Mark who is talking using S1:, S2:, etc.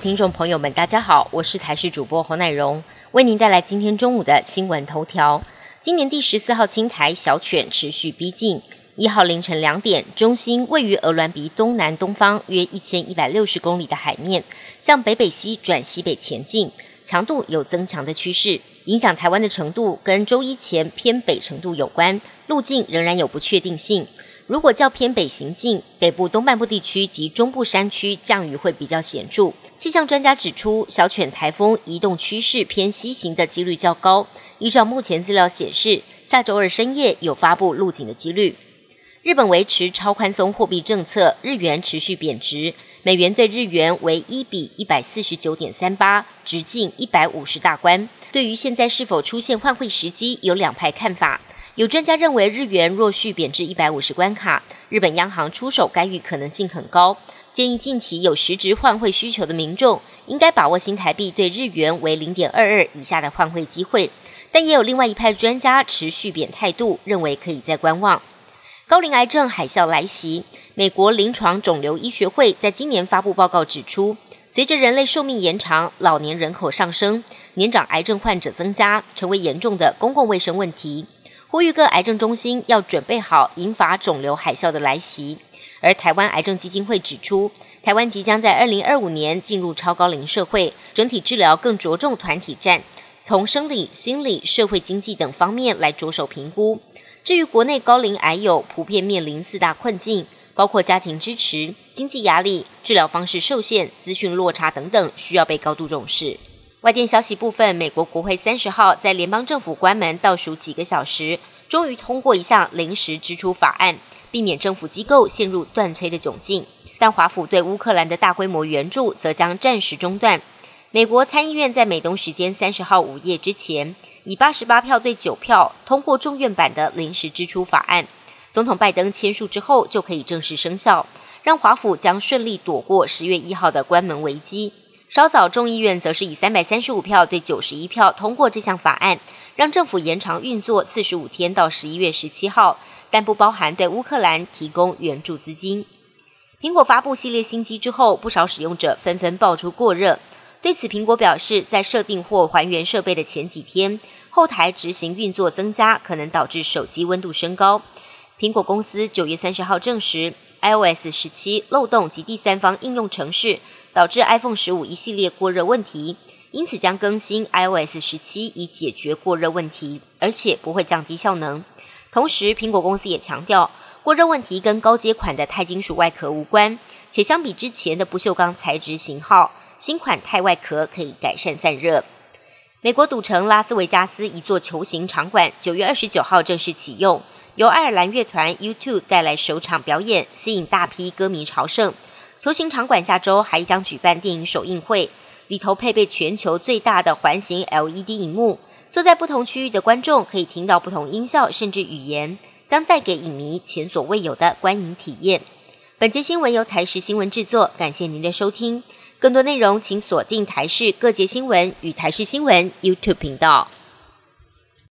S1: 听众朋友们，大家好，我是台视主播侯乃荣，为您带来今天中午的新闻头条。今年第十四号青台小犬持续逼近，一号凌晨两点，中心位于鹅銮鼻东南东方约一千一百六十公里的海面，向北北西转西北前进，强度有增强的趋势，影响台湾的程度跟周一前偏北程度有关，路径仍然有不确定性。如果较偏北行进，北部东半部地区及中部山区降雨会比较显著。气象专家指出，小犬台风移动趋势偏西行的几率较高。依照目前资料显示，下周二深夜有发布路径的几率。日本维持超宽松货币政策，日元持续贬值，美元对日元为一比一百四十九点三八，直径一百五十大关。对于现在是否出现换汇时机，有两派看法。有专家认为，日元若续贬至一百五十关卡，日本央行出手干预可能性很高。建议近期有实质换汇需求的民众，应该把握新台币对日元为零点二二以下的换汇机会。但也有另外一派专家持续贬态度，认为可以再观望。高龄癌症海啸来袭，美国临床肿瘤医学会在今年发布报告指出，随着人类寿命延长，老年人口上升，年长癌症患者增加，成为严重的公共卫生问题。呼吁各癌症中心要准备好引发肿瘤海啸的来袭。而台湾癌症基金会指出，台湾即将在二零二五年进入超高龄社会，整体治疗更着重团体战，从生理、心理、社会经济等方面来着手评估。至于国内高龄癌友普遍面临四大困境，包括家庭支持、经济压力、治疗方式受限、资讯落差等等，需要被高度重视。外电消息部分，美国国会三十号在联邦政府关门倒数几个小时，终于通过一项临时支出法案，避免政府机构陷入断炊的窘境。但华府对乌克兰的大规模援助则将暂时中断。美国参议院在美东时间三十号午夜之前，以八十八票对九票通过众院版的临时支出法案。总统拜登签署之后就可以正式生效，让华府将顺利躲过十月一号的关门危机。稍早，众议院则是以三百三十五票对九十一票通过这项法案，让政府延长运作四十五天到十一月十七号，但不包含对乌克兰提供援助资金。苹果发布系列新机之后，不少使用者纷纷爆出过热。对此，苹果表示，在设定或还原设备的前几天，后台执行运作增加，可能导致手机温度升高。苹果公司九月三十号证实，iOS 十七漏洞及第三方应用程式。导致 iPhone 十五一系列过热问题，因此将更新 iOS 十七以解决过热问题，而且不会降低效能。同时，苹果公司也强调，过热问题跟高阶款的钛金属外壳无关，且相比之前的不锈钢材质型号，新款钛外壳可以改善散热。美国赌城拉斯维加斯一座球形场馆九月二十九号正式启用，由爱尔兰乐团 U2 带来首场表演，吸引大批歌迷朝圣。球形场馆下周还将举办电影首映会，里头配备全球最大的环形 LED 荧幕，坐在不同区域的观众可以听到不同音效甚至语言，将带给影迷前所未有的观影体验。本节新闻由台视新闻制作，感谢您的收听。更多内容请锁定台视各节新闻与台视新闻 YouTube 频道。